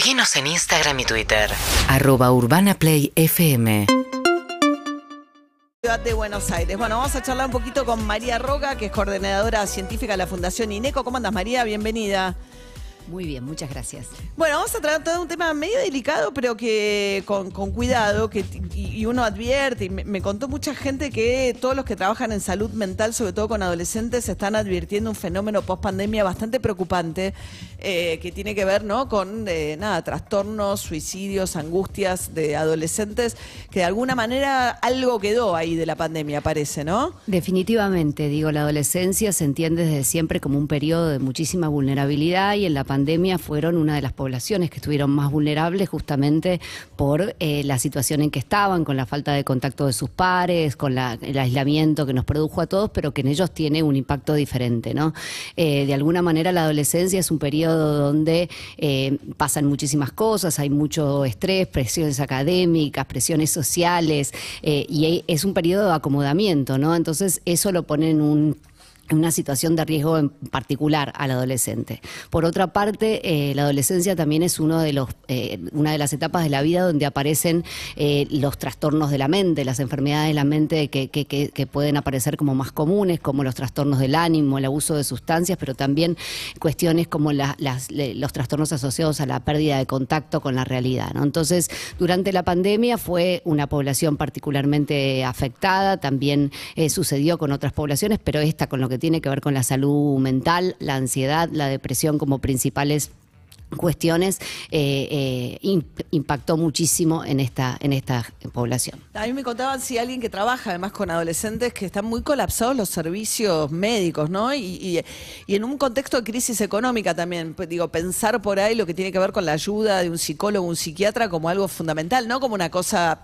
Seguinos en Instagram y Twitter. Arroba Urbana Play FM. Ciudad de Buenos Aires. Bueno, vamos a charlar un poquito con María Roga, que es coordinadora científica de la Fundación INECO. ¿Cómo andas, María? Bienvenida. Muy bien, muchas gracias. Bueno, vamos a tratar un tema medio delicado, pero que con, con cuidado, que y, y uno advierte, y me, me contó mucha gente que todos los que trabajan en salud mental, sobre todo con adolescentes, están advirtiendo un fenómeno post pandemia bastante preocupante, eh, que tiene que ver, ¿no? Con eh, nada, trastornos, suicidios, angustias de adolescentes, que de alguna manera algo quedó ahí de la pandemia, parece, ¿no? Definitivamente, digo, la adolescencia se entiende desde siempre como un periodo de muchísima vulnerabilidad y en la pandemia fueron una de las poblaciones que estuvieron más vulnerables justamente por eh, la situación en que estaban, con la falta de contacto de sus pares, con la- el aislamiento que nos produjo a todos, pero que en ellos tiene un impacto diferente, ¿no? Eh, de alguna manera la adolescencia es un periodo donde eh, pasan muchísimas cosas, hay mucho estrés, presiones académicas, presiones sociales, y es un periodo de acomodamiento, ¿no? Entonces eso lo pone en un una situación de riesgo en particular al adolescente. Por otra parte, eh, la adolescencia también es uno de los, eh, una de las etapas de la vida donde aparecen eh, los trastornos de la mente, las enfermedades de la mente que, que- pueden aparecer como más comunes, como los trastornos del ánimo, el abuso de sustancias, pero también cuestiones como los trastornos asociados a la pérdida de contacto con la realidad. Entonces, durante la pandemia fue una población particularmente afectada, también sucedió con otras poblaciones, pero esta con lo que tiene que ver con la salud mental, la ansiedad, la depresión como principales cuestiones eh, eh, imp- impactó muchísimo en esta en esta población. A mí me contaban si alguien que trabaja además con adolescentes que están muy colapsados los servicios médicos, ¿no? Y, y- en un contexto de crisis económica también, pues, digo, pensar por ahí lo que tiene que ver con la ayuda de un psicólogo, un psiquiatra como algo fundamental, no como una cosa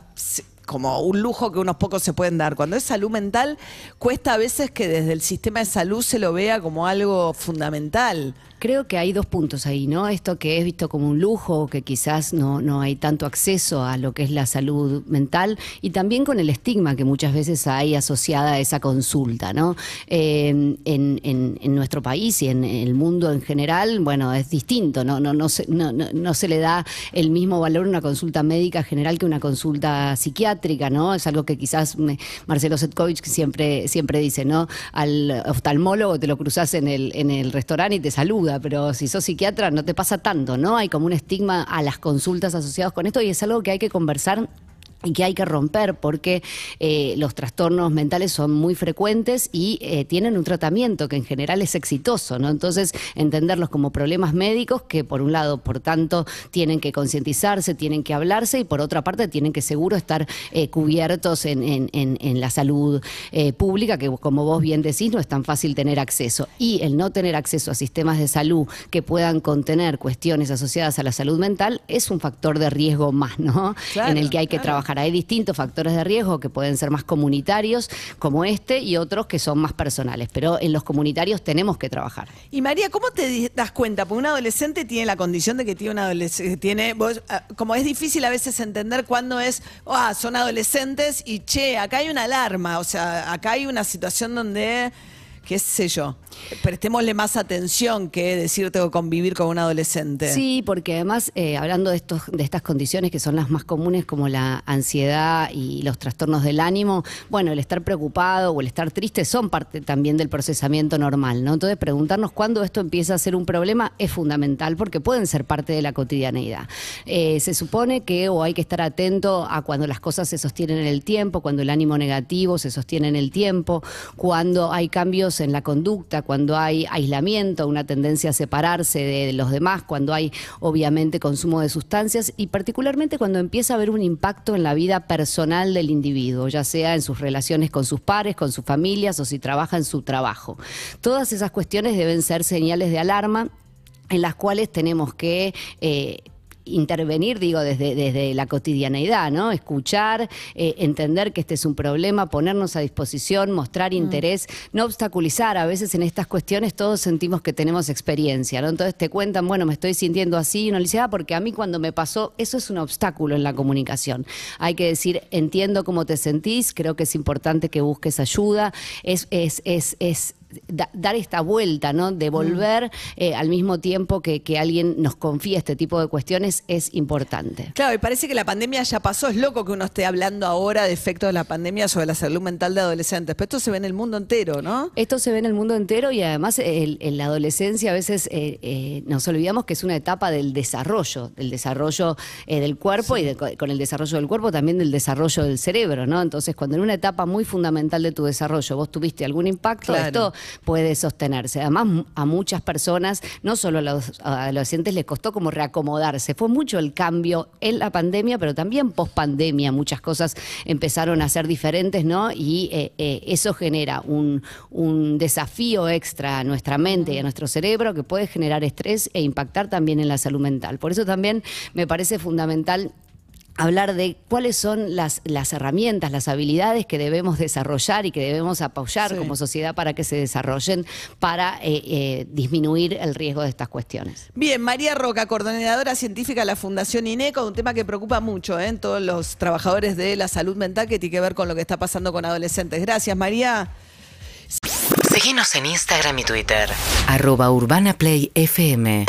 como un lujo que unos pocos se pueden dar. Cuando es salud mental, cuesta a veces que desde el sistema de salud se lo vea como algo fundamental. Creo que hay dos puntos ahí, ¿no? Esto que es visto como un lujo, que quizás no, no hay tanto acceso a lo que es la salud mental, y también con el estigma que muchas veces hay asociada a esa consulta, ¿no? Eh, en, en- nuestro país y en el mundo en general, bueno, es distinto, ¿no? No, no, se, no, no- se le da el mismo valor una consulta médica general que una consulta psiquiátrica, ¿no? Es algo que quizás Marcelo Setkovich siempre, siempre dice, ¿no? Al oftalmólogo te lo cruzas en el, en el restaurante y te saluda, pero si sos psiquiatra no te pasa tanto, ¿no? Hay como un estigma a las consultas asociadas con esto y es algo que hay que conversar y que hay que romper porque eh, los trastornos mentales son muy frecuentes y eh, tienen un tratamiento que en general es exitoso, ¿no? Entonces, entenderlos como problemas médicos que por un lado, por tanto, tienen que concientizarse, tienen que hablarse y por otra parte tienen que seguro estar eh, cubiertos en, en- en- en la salud eh, pública, que como vos bien decís, no es tan fácil tener acceso. Y el no tener acceso a sistemas de salud que puedan contener cuestiones asociadas a la salud mental es un factor de riesgo más, ¿no? Claro, en el que hay que claro. trabajar. Hay distintos factores de riesgo que pueden ser más comunitarios, como este, y otros que son más personales. Pero en los comunitarios tenemos que trabajar. Y María, ¿cómo te das cuenta? Porque un adolescente tiene la condición de que tiene un adolescente, tiene, vos, ah, como es difícil a veces entender cuándo es, ah, son adolescentes y che, acá hay una alarma, o sea, acá hay una situación donde, qué sé yo, prestémosle más atención que decir tengo que convivir con un adolescente. Sí, porque además, eh, hablando de, estos, de estas condiciones que son las más comunes, como la ansiedad y los trastornos del ánimo, bueno, el estar preocupado o el estar triste son parte también del procesamiento normal, ¿no? Entonces, preguntarnos cuándo esto empieza a ser un problema es fundamental porque pueden ser parte de la cotidianeidad. Eh, se supone que o hay que estar atento a cuando las cosas se sostienen en el tiempo, cuando el ánimo negativo se sostiene en el tiempo, cuando hay cambios en la conducta, cuando hay aislamiento, una tendencia a separarse de los demás, cuando hay obviamente consumo de sustancias y particularmente cuando empieza a haber un impacto en la vida personal del individuo, ya sea en sus relaciones con sus pares, con sus familias o si trabaja en su trabajo. Todas esas cuestiones deben ser señales de alarma en las cuales tenemos que eh, intervenir, digo, desde, desde la cotidianeidad, ¿no? Escuchar, eh, entender que este es un problema, ponernos a disposición, mostrar interés, no obstaculizar. A veces en estas cuestiones todos sentimos que tenemos experiencia, ¿no? Entonces te cuentan, bueno, me estoy sintiendo así, y uno le dice, ah, porque a mí cuando me pasó, eso es un obstáculo en la comunicación. Hay que decir, entiendo cómo te sentís, creo que es importante que busques ayuda, es, es, es, es da- dar esta vuelta, ¿no? Mm. Devolver eh, al mismo tiempo que, que alguien nos confía este tipo de cuestiones es importante. Claro, y parece que la pandemia ya pasó. Es loco que uno esté hablando ahora de efectos de la pandemia sobre la salud mental de adolescentes. Pero esto se ve en el mundo entero, ¿no? Esto se ve en el mundo entero y además el- en la adolescencia a veces eh, eh, nos olvidamos que es una etapa del desarrollo, del desarrollo eh, del cuerpo y de- con el desarrollo del cuerpo también del desarrollo del cerebro, ¿no? Entonces cuando en una etapa muy fundamental de tu desarrollo vos tuviste algún impacto, Claro. esto puede sostenerse. Además a muchas personas, no solo a los adolescentes, les costó como reacomodarse. Fue mucho el cambio en la pandemia, pero también post pandemia muchas cosas empezaron a ser diferentes, ¿no? Y eh, eh, eso genera un desafío extra a nuestra mente y a nuestro cerebro que puede generar estrés e impactar también en la salud mental. Por eso también me parece fundamental hablar de cuáles son las, las herramientas, las habilidades que debemos desarrollar y que debemos apoyar Sí. como sociedad para que se desarrollen para eh, eh, disminuir el riesgo de estas cuestiones. Bien, María Roca, coordinadora científica de la Fundación INECO, un tema que preocupa mucho ¿eh? en todos los trabajadores de la salud mental que tiene que ver con lo que está pasando con adolescentes. Gracias, María. Seguinos en Instagram y Twitter. Arroba Urbana Play FM